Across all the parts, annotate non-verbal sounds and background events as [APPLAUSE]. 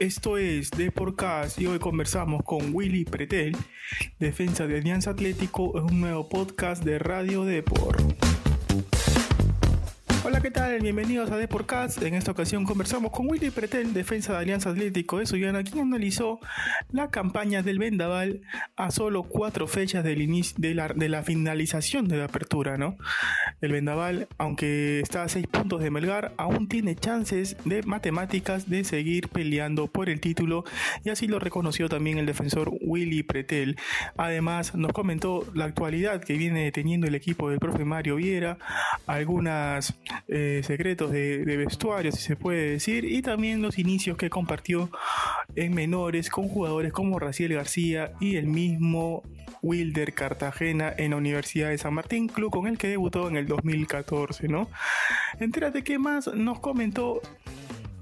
Esto es The Podcast y hoy conversamos con Willy Pretel, defensa de Alianza Atlético, en un nuevo podcast de Radio Deport. Hola, ¿qué tal? Bienvenidos a Deporcast. En esta ocasión conversamos con Willy Pretel, defensa de Alianza Atlético de Sullana, quien analizó la campaña del Vendaval a solo cuatro fechas del inicio, de, la, finalización de la apertura, ¿no? El Vendaval, aunque está a seis puntos de Melgar, aún tiene chances de matemáticas de seguir peleando por el título y así lo reconoció también el defensor Willy Pretel. Además, nos comentó la actualidad que viene teniendo el equipo del profe Mario Viera, algunas eh, secretos de, de, vestuario, si se puede decir, y también los inicios que compartió en menores con jugadores como Raciel García y el mismo Wilder Cartagena en la Universidad de San Martín, club con el que debutó en el 2014, ¿no? Entérate qué más nos comentó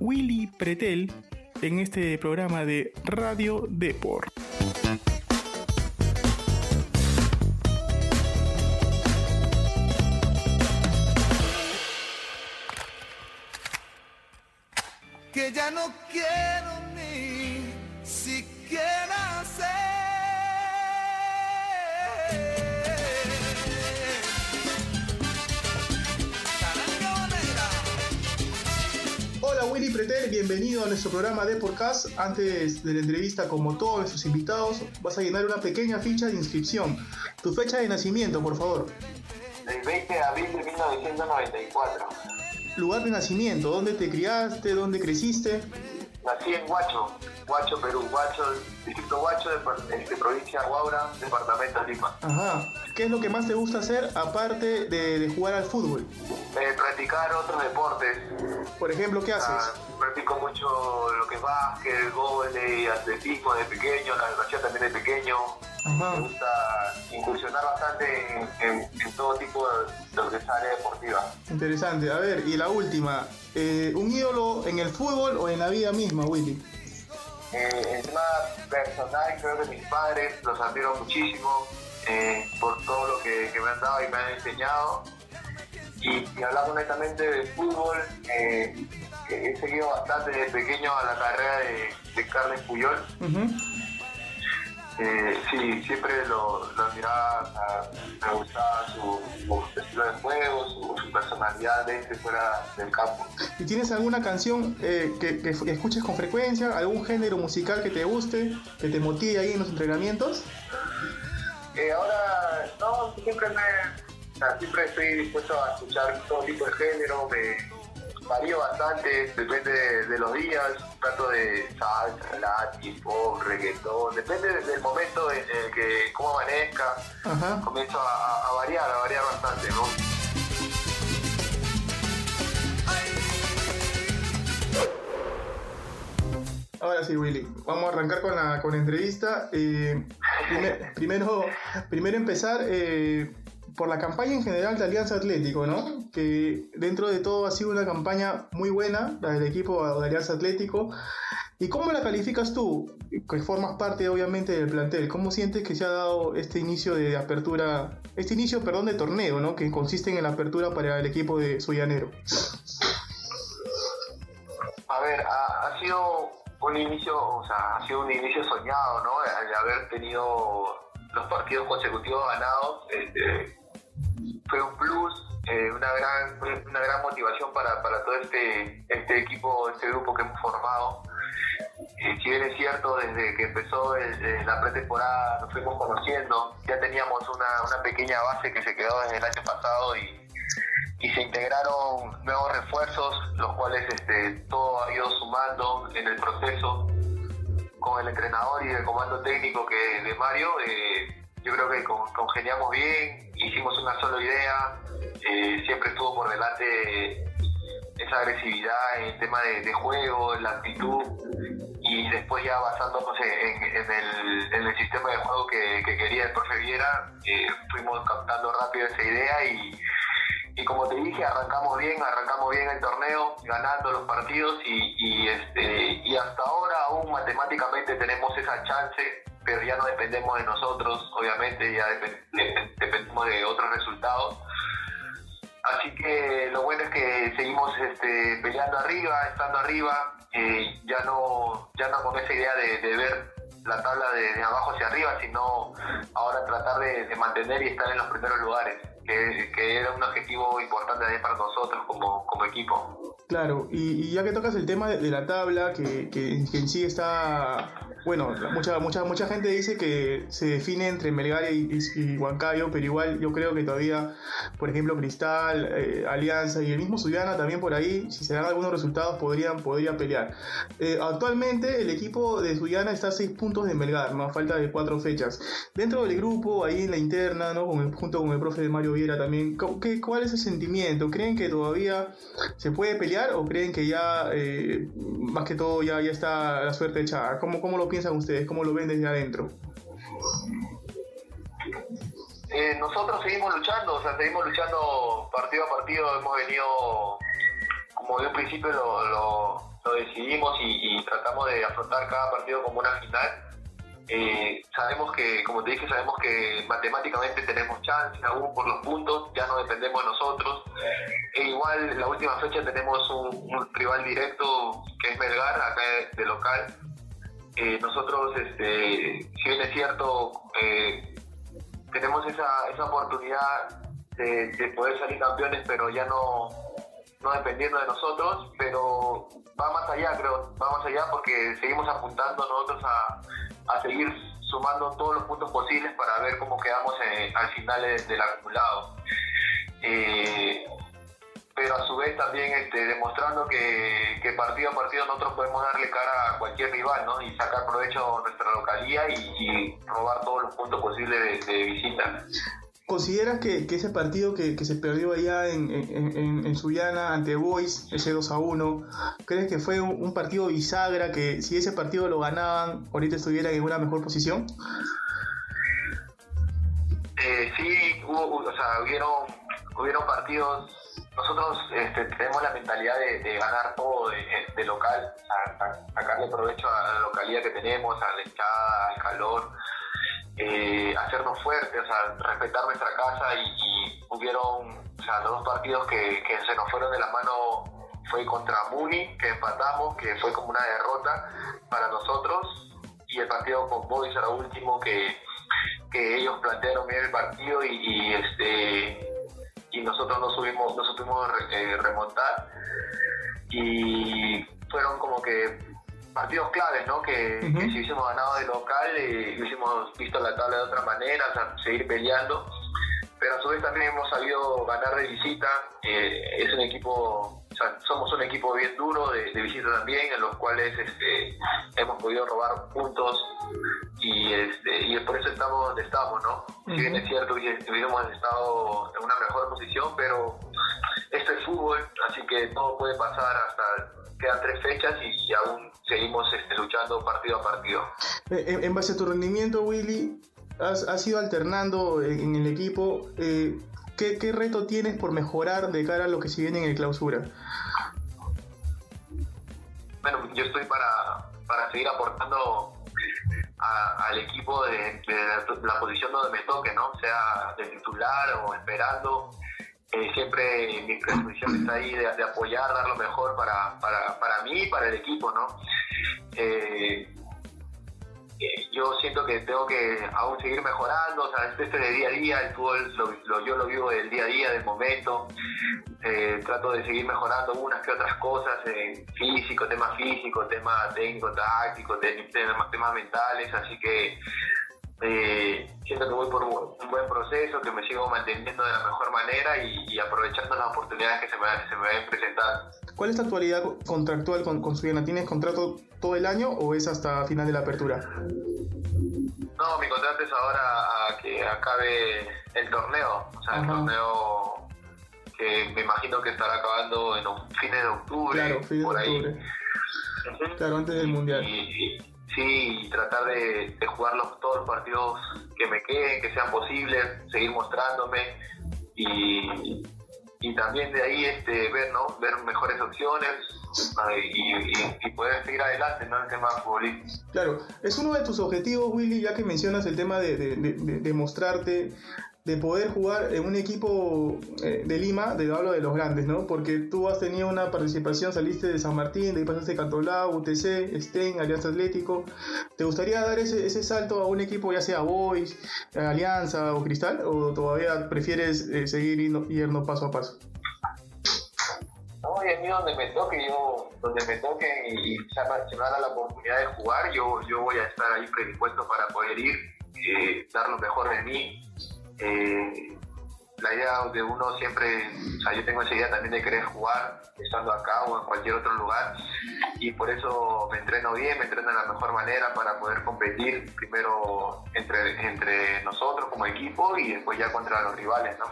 Willy Pretel en este programa de Radio Deport. Que ya no quiero ni siquiera Hola Willy Pretel, bienvenido a nuestro programa de podcast. Antes de la entrevista, como todos nuestros invitados, vas a llenar una pequeña ficha de inscripción. Tu fecha de nacimiento, por favor. El 20 de abril de 1994 lugar de nacimiento, dónde te criaste, dónde creciste. Nací en Huacho, Huacho, Perú, Huacho, distrito Huacho, de, de, provincia de Huaura, departamento de Lima. Ajá. ¿Qué es lo que más te gusta hacer aparte de, de jugar al fútbol? Eh, practicar otros deportes. Por ejemplo, ¿qué haces? Ah, practico mucho lo que es básquet, vóley, atletismo de pequeño, la natación también de pequeño. Ajá. Me gusta incursionar bastante en, en, en, todo tipo de, lo que es área deportiva. Interesante. A ver, y la última. Eh, ¿Un ídolo en el fútbol o en la vida misma, Willy? Eh, el tema personal, creo que mis padres los admiro muchísimo eh, por todo lo que, que, me han dado y me han enseñado. Y, y hablando netamente del fútbol, eh, he seguido bastante desde pequeño a la carrera de, de Carles Puyol. Uh -huh. Eh, sí, siempre lo, lo admiraba, me gustaba su, su, estilo de juego, su, su, personalidad dentro y fuera del campo. ¿Y tienes alguna canción eh, que, que, escuches con frecuencia, algún género musical que te guste, que te motive ahí en los entrenamientos? Eh, ahora, no, siempre me, o sea, siempre estoy dispuesto a escuchar todo tipo de género, me varío bastante, depende de, de, los días, trato de salsa, latin, pop, reggaetón, depende del momento en el que, cómo amanezca, Ajá. comienzo a, a, variar, a variar bastante, ¿no? Ahora sí, Willy, vamos a arrancar con la, con la entrevista. Eh, primer, [LAUGHS] primero, primero empezar eh, por la campaña en general de Alianza Atlético, ¿no? Que dentro de todo ha sido una campaña muy buena, la del equipo de Alianza Atlético. ¿Y cómo la calificas tú, que formas parte obviamente del plantel? ¿Cómo sientes que se ha dado este inicio de apertura, este inicio, perdón, de torneo, ¿no? Que consiste en la apertura para el equipo de Suyanero. A ver, ha, ha sido un inicio, o sea, ha sido un inicio soñado, ¿no? Al haber tenido los partidos consecutivos ganados, este, fue un plus, eh, una gran una gran motivación para, para todo este, este equipo, este grupo que hemos formado. Eh, si bien es cierto, desde que empezó la pretemporada nos fuimos conociendo, ya teníamos una, una pequeña base que se quedó desde el año pasado y, y se integraron nuevos refuerzos, los cuales este, todo ha ido sumando en el proceso con el entrenador y el comando técnico que de Mario. Eh, yo creo que congeniamos bien, hicimos una sola idea, eh, siempre estuvo por delante esa agresividad el tema de, de juego, la actitud y después ya basándonos en, el, sistema de juego que, que quería el profe Viera, eh, fuimos captando rápido esa idea y, como te dije, arrancamos bien, arrancamos bien el torneo, ganando los partidos y, este, y hasta ahora aún matemáticamente tenemos esa chance, pero ya no dependemos de nosotros, obviamente, ya dep dependemos de otros resultados. Así que lo bueno es que seguimos este, peleando arriba, estando arriba, eh, ya no ya no con esa idea de, ver la tabla de, abajo hacia arriba, sino ahora tratar de, mantener y estar en los primeros lugares, que, era un objetivo importante para nosotros como, como equipo. Claro, y, ya que tocas el tema de, la tabla, que, que en sí está bueno, mucha, mucha, mucha gente dice que se define entre Melgar y, y, Huancayo, pero igual yo creo que todavía, por ejemplo, Cristal, eh, Alianza y el mismo Suyana también por ahí, si se dan algunos resultados, podrían, podría pelear. Eh, actualmente el equipo de Suyana está a 6 puntos de Melgar, más falta de 4 fechas. Dentro del grupo, ahí en la interna, ¿no? junto con el profe de Mario También, ¿qué, ¿cuál es el sentimiento? ¿Creen que todavía se puede pelear o creen que ya, eh, más que todo, ya, ya está la suerte echada? ¿Cómo, cómo lo piensan? ustedes? ¿Cómo lo ven desde adentro? Eh, nosotros seguimos luchando, o sea, seguimos luchando partido a partido, hemos venido, como de un principio lo, decidimos y, tratamos de afrontar cada partido como una final. Eh, sabemos que, como te dije, sabemos que matemáticamente tenemos chance aún por los puntos, ya no dependemos de nosotros. E igual la última fecha tenemos un, rival directo que es Melgar, acá de local, eh, nosotros, este, si bien es cierto, eh, tenemos esa, esa oportunidad de, poder salir campeones, pero ya no, no dependiendo de nosotros, pero va más allá, creo, va más allá porque seguimos apuntando nosotros a, a seguir sumando todos los puntos posibles para ver cómo quedamos al final del acumulado. Eh, pero a su vez también este, demostrando que, partido a partido nosotros podemos darle cara a cualquier rival ¿no? y sacar provecho de nuestra localía y, robar todos los puntos posibles de, visita. ¿Consideras que, ese partido que, se perdió allá en, Sullana ante Boys, ese 2 a 1, crees que fue un, partido bisagra que si ese partido lo ganaban, ahorita estuvieran en una mejor posición? Eh, sí, hubo, o sea, hubieron, hubieron partidos nosotros este, tenemos la mentalidad de, ganar todo de, local, sacarle provecho a la localidad que tenemos, a la hinchada, al calor, eh, hacernos fuertes, o sea, respetar nuestra casa y, hubieron, o sea, dos partidos que, se nos fueron de la mano fue contra Muni, que empatamos, que fue como una derrota para nosotros, y el partido con Boys era último que, ellos plantearon bien el partido y este y nosotros no subimos, no supimos eh, remontar. Y fueron como que partidos claves, ¿no? Que, si hubiésemos ganado de local eh, hubiésemos visto la tabla de otra manera, o sea, seguir peleando, pero a su vez también hemos sabido ganar de visita, eh, es un equipo somos un equipo bien duro de, visita también, en los cuales este, hemos podido robar puntos y, este, y por eso estamos donde estamos, ¿no? Si bien es cierto, hubiésemos estado en una mejor posición, pero esto es fútbol, así que todo puede pasar hasta quedan tres fechas y, aún seguimos este, luchando partido a partido. Eh, en, base a tu rendimiento, Willy, has, has ido alternando en, el equipo. Eh, ¿qué, ¿Qué reto tienes por mejorar de cara a lo que se viene en el clausura? bueno, yo estoy para, para seguir aportando al equipo de, la, posición donde me toque, ¿no? Sea de titular o esperando. Eh, siempre mi predisposición está ahí de, apoyar, dar lo mejor para, para, para mí y para el equipo, ¿no? Eh, eh, yo siento que tengo que aún seguir mejorando, o sea, este, de día a día, el fútbol lo, yo lo vivo del día a día, del momento, eh, trato de seguir mejorando unas que otras cosas, en físico, temas físicos, temas técnicos, tácticos, temas, temas mentales, así que eh, siento que voy por un buen proceso, que me sigo manteniendo de la mejor manera y, aprovechando las oportunidades que se me, se me ven presentando. ¿Cuál es tu actualidad contractual con, con Suyana? ¿Tienes contrato todo el año o es hasta final de la apertura? No, mi contrato es ahora a que acabe el torneo. O sea, el torneo que me imagino que estará acabando en fines de octubre. Claro, fines de octubre. Claro, antes del mundial. Y, sí, y tratar de, jugar los, todos los partidos que me queden, que sean posibles, seguir mostrándome y, y también de ahí este, ver, ¿no? ver mejores opciones, y, poder seguir adelante ¿no? el tema Claro, es uno de tus objetivos, Willy, ya que mencionas el tema de, de, mostrarte, de poder jugar en un equipo eh, de Lima, de hablo de los grandes, ¿no? Porque tú has tenido una participación, saliste de San Martín, de ahí pasaste Cantolao, UTC, Sten, Alianza Atlético. ¿Te gustaría dar ese, ese salto a un equipo, ya sea Boys, Alianza o Cristal? ¿O todavía prefieres eh, seguir yendo, paso a paso? No, y a mí donde me toque, yo, donde me toque y, se me da la oportunidad de jugar, yo, yo voy a estar ahí predispuesto para poder ir, eh, dar lo mejor de mí. Eh, la idea de uno siempre, o sea, yo tengo esa idea también de querer jugar estando acá o en cualquier otro lugar y por eso me entreno bien, me entreno de la mejor manera para poder competir primero entre, entre nosotros como equipo y después ya contra los rivales, ¿no?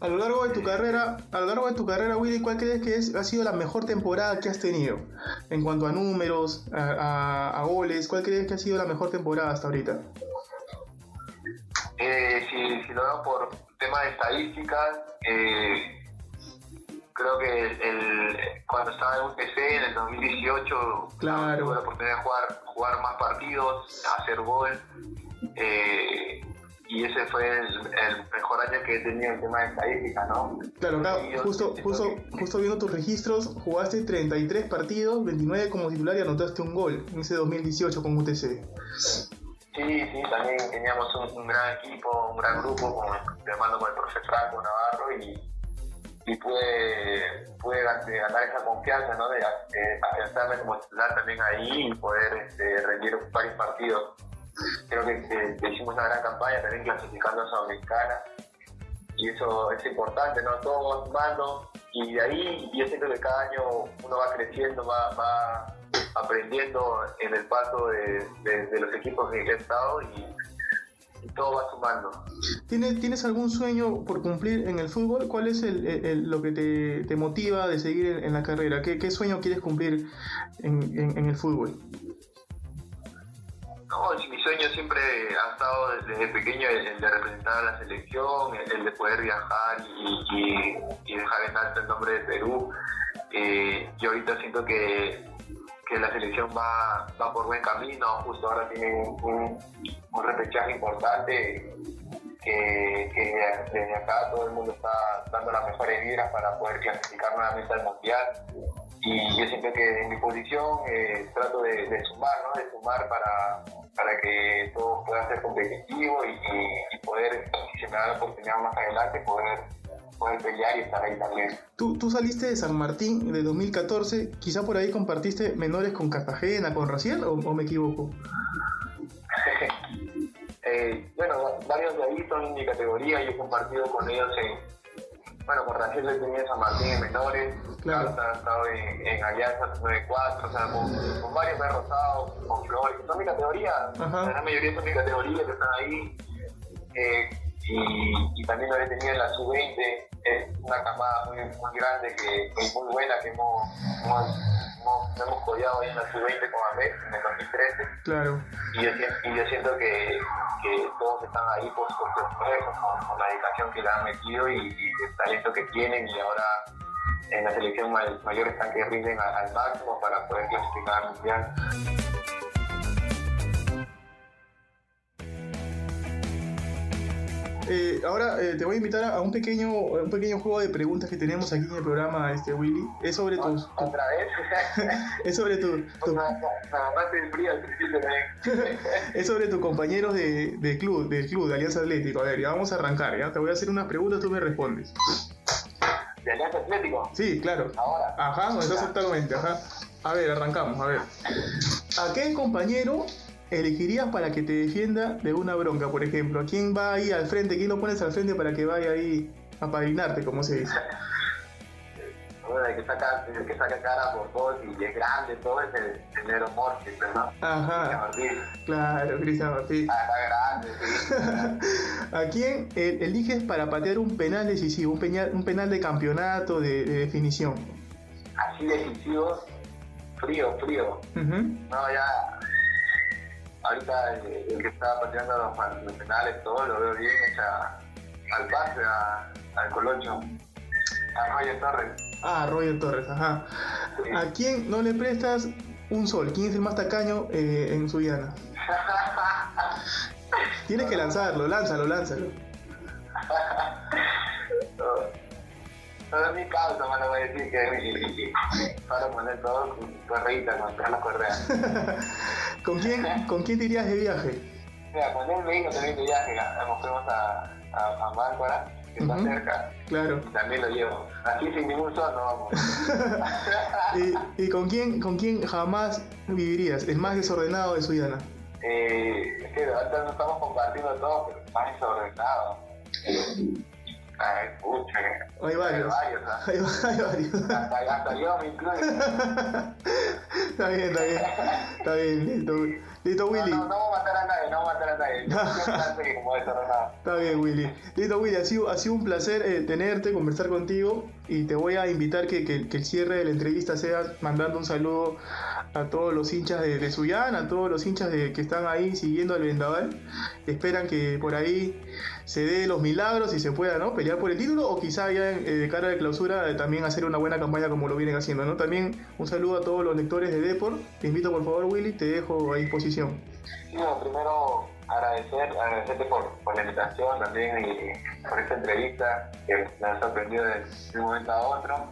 A lo largo de tu carrera, a lo largo de tu carrera, Willy, ¿cuál crees que es, ha sido la mejor temporada que has tenido? En cuanto a números, a, a goles, ¿cuál crees que ha sido la mejor temporada hasta ahorita? Eh, si, si, lo veo por tema de estadísticas, eh, creo que el, cuando estaba en UTC en el 2018 claro. tuve la oportunidad de jugar, jugar más partidos, hacer gol. Eh, y ese fue el, mejor año que he tenido en tema de estadísticas, ¿no? Claro, claro, justo, justo, justo viendo tus registros, jugaste 33 partidos, 29 como titular y anotaste un gol en ese 2018 con UTC. Sí, sí, también teníamos un, gran equipo, un gran grupo, con, mando con el profe Franco Navarro y, y pude, pude ganar esa confianza, ¿no? De, afianzarme como titular también ahí y poder este, rendir varios partidos. Creo que, hicimos una gran campaña también clasificando a Sudamericana y eso es importante, ¿no? Todos mando y de ahí yo siento que cada año uno va creciendo, va, va aprendiendo en el paso de, los equipos que he estado y, todo va sumando. ¿Tienes, ¿Tienes algún sueño por cumplir en el fútbol? ¿Cuál es el, lo que te, motiva de seguir en, la carrera? ¿Qué, ¿Qué, sueño quieres cumplir en, en, el fútbol? No, mi sueño siempre ha estado desde pequeño el, de representar a la selección, el, de poder viajar y, y, dejar en alto el nombre de Perú. Eh, yo ahorita siento que que la selección va, va por buen camino, justo ahora tiene un, un repechaje importante que, desde acá todo el mundo está dando las mejores vibras para poder clasificar nuevamente al mundial y yo siento que en mi posición eh, trato de, sumar, ¿no? de sumar para, para que todo pueda ser competitivo y, y poder, si se me da la oportunidad más adelante, poder poder pelear y estar ahí también. Tú, tú saliste de San Martín de 2014, quizá por ahí compartiste menores con Cartagena, con Raciel, o, me equivoco? [LAUGHS] eh, bueno, varios de ahí son mi categoría, yo he compartido con ellos en... Bueno, con Raciel le tenía San Martín en menores, claro. he estado en, en Alianza 94, o sea, con, varios me he rozado, con Flores, son mi categoría, la mayoría son mi categoría que están ahí. Eh, y, también lo he tenido en la sub-20, es una camada muy, muy grande que, es muy buena que hemos, hemos, hemos, hemos ahí en la sub-20 con Amés en el 2013. Claro. Y yo, y yo siento que, que, todos están ahí por, por su esfuerzo, con, la dedicación que le han metido y, el talento que tienen y ahora en la selección mayor están que rinden al, al máximo para poder clasificar al mundial. Eh, ahora eh, te voy a invitar a un pequeño, un pequeño juego de preguntas que tenemos aquí en el programa, este Willy. Es sobre tus. ¿Otra vez? [LAUGHS] es sobre tu. [LAUGHS] es sobre tus compañeros de, de, club, del club, de Alianza Atlético. A ver, ya vamos a arrancar, ¿ya? Te voy a hacer unas preguntas, tú me respondes. ¿De Alianza Atlético? Sí, claro. Ahora. Ajá, actualmente, ajá. A ver, arrancamos, a ver. ¿A qué compañero elegirías para que te defienda de una bronca, por ejemplo? ¿A quién va ahí al frente? ¿Quién lo pones al frente para que vaya ahí a padrinarte, como se dice? [LAUGHS] Bueno, el que saca, el que saca cara por vos y es grande, todo es el, Nero Mortis, ¿no? Ajá. Claro, Cristian Martín. Ah, está grande, sí. [LAUGHS] ¿A quién eliges para patear un penal decisivo, un penal, un penal de campeonato, de, definición? Así decisivo, frío, frío. No, ya ahorita el, que está pateando los, los, penales, todo lo veo bien, hecha al pase, al Colocho, a Roger Torres. Ah, Roger Torres, ajá. ¿A quién no le prestas un sol? ¿Quién es el más tacaño eh, en Suyana? [LAUGHS] Tienes que lanzarlo, lánzalo, lánzalo. [LAUGHS] Todo es mi causa, me lo voy a decir que para poner todo con correita, con Carlos Correa. [LAUGHS] ¿Con quién, ¿Con quién te irías de viaje? Mira, con él me dijo también de viaje, nos fuimos a, a, a Máncora, que está cerca. Claro. También lo llevo. Así sin ningún sol no vamos. [LAUGHS] ¿Y, ¿Y, con quién con quién jamás vivirías? El más desordenado de Suyana. Eh, es que ahorita no estamos compartiendo todo, pero más desordenado. Ay, pucha. Hay varios. Hay varios, ¿ah? Hay, hay varios. Hasta, hasta yo me incluyo. [LAUGHS] está bien, está bien. Está bien, listo. Listo, Willy. No, no, no vamos a matar a nadie, no vamos a matar a nadie. Que como desordenado. [LAUGHS] Está bien, Willy. Listo, Willy. Ha sido, ha sido un placer eh, tenerte, conversar contigo. Y te voy a invitar que, que, que el cierre de la entrevista sea mandando un saludo a todos los hinchas de, de Suyán, a todos los hinchas de, que están ahí siguiendo al vendaval. Esperan que por ahí se dé los milagros y se pueda ¿no? pelear por el título o quizá ya eh, de cara de clausura eh, también hacer una buena campaña como lo vienen haciendo. ¿no? También un saludo a todos los lectores de Deport. Te invito por favor Willy, te dejo a disposición. Sí, bueno, primero agradecer, agradecerte por, por, la invitación también y por esta entrevista que me ha sorprendido de, un momento a otro.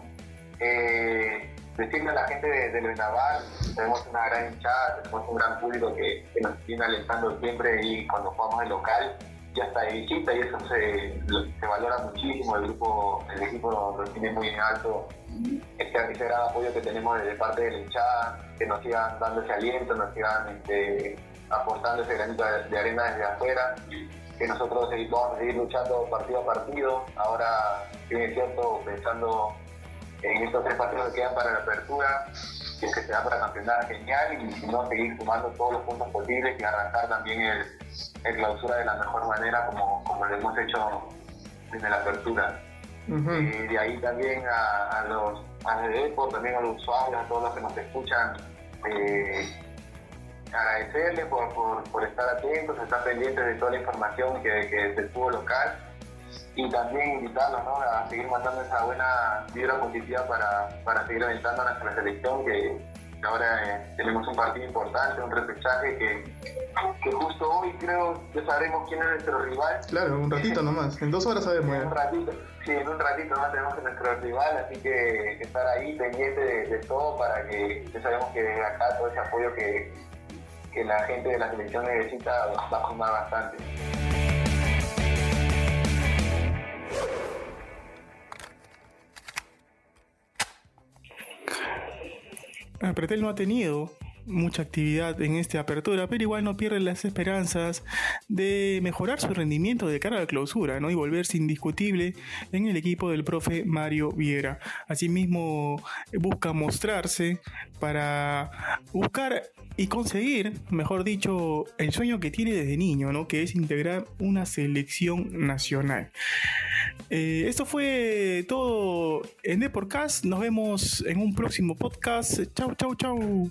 Eh, decirle a la gente de, de Naval, tenemos una gran hinchada, tenemos un gran público que, que nos viene alentando siempre y cuando jugamos el local ya está de visita y eso se, se valora muchísimo, el grupo, el equipo lo, tiene muy en alto, este, ese gran apoyo que tenemos de parte de la hinchada, que nos sigan dando ese aliento, nos sigan este, aportando ese granito de, arena desde afuera que nosotros vamos a seguir luchando partido a partido, ahora, bien es cierto, pensando en estos tres partidos que quedan para la apertura, que se da para campeonar, genial, y si no, seguir sumando todos los puntos posibles y arrancar también el, el clausura de la mejor manera como, como lo hemos hecho desde la apertura. De ahí también a, a los a también a los usuarios, a todos los que nos escuchan, eh, agradecerles por, por, estar atentos, estar pendientes de toda la información que, que del fútbol local y también invitarlos ¿no? a seguir mandando esa buena vibra positiva para, para seguir alentando a nuestra selección que ahora eh, tenemos un partido importante, un repechaje que, que, justo hoy creo que sabremos quién es nuestro rival. Claro, un ratito nomás, en dos horas sabemos. En un ratito, sí, en un ratito nomás tenemos a nuestro rival, así que estar ahí pendiente de, de todo para que ya sabemos que acá todo ese apoyo que, que la gente de la selección necesita va a sumar bastante. Pretel no ha tenido mucha actividad en esta apertura, pero igual no pierde las esperanzas de mejorar su rendimiento de cara a la clausura ¿no? y volverse indiscutible en el equipo del profe Mario Viera. Asimismo, busca mostrarse para buscar y conseguir, mejor dicho, el sueño que tiene desde niño, ¿no? que es integrar una selección nacional. Eh, esto fue todo en The. Nos vemos en un próximo podcast. Chau, chau, chau.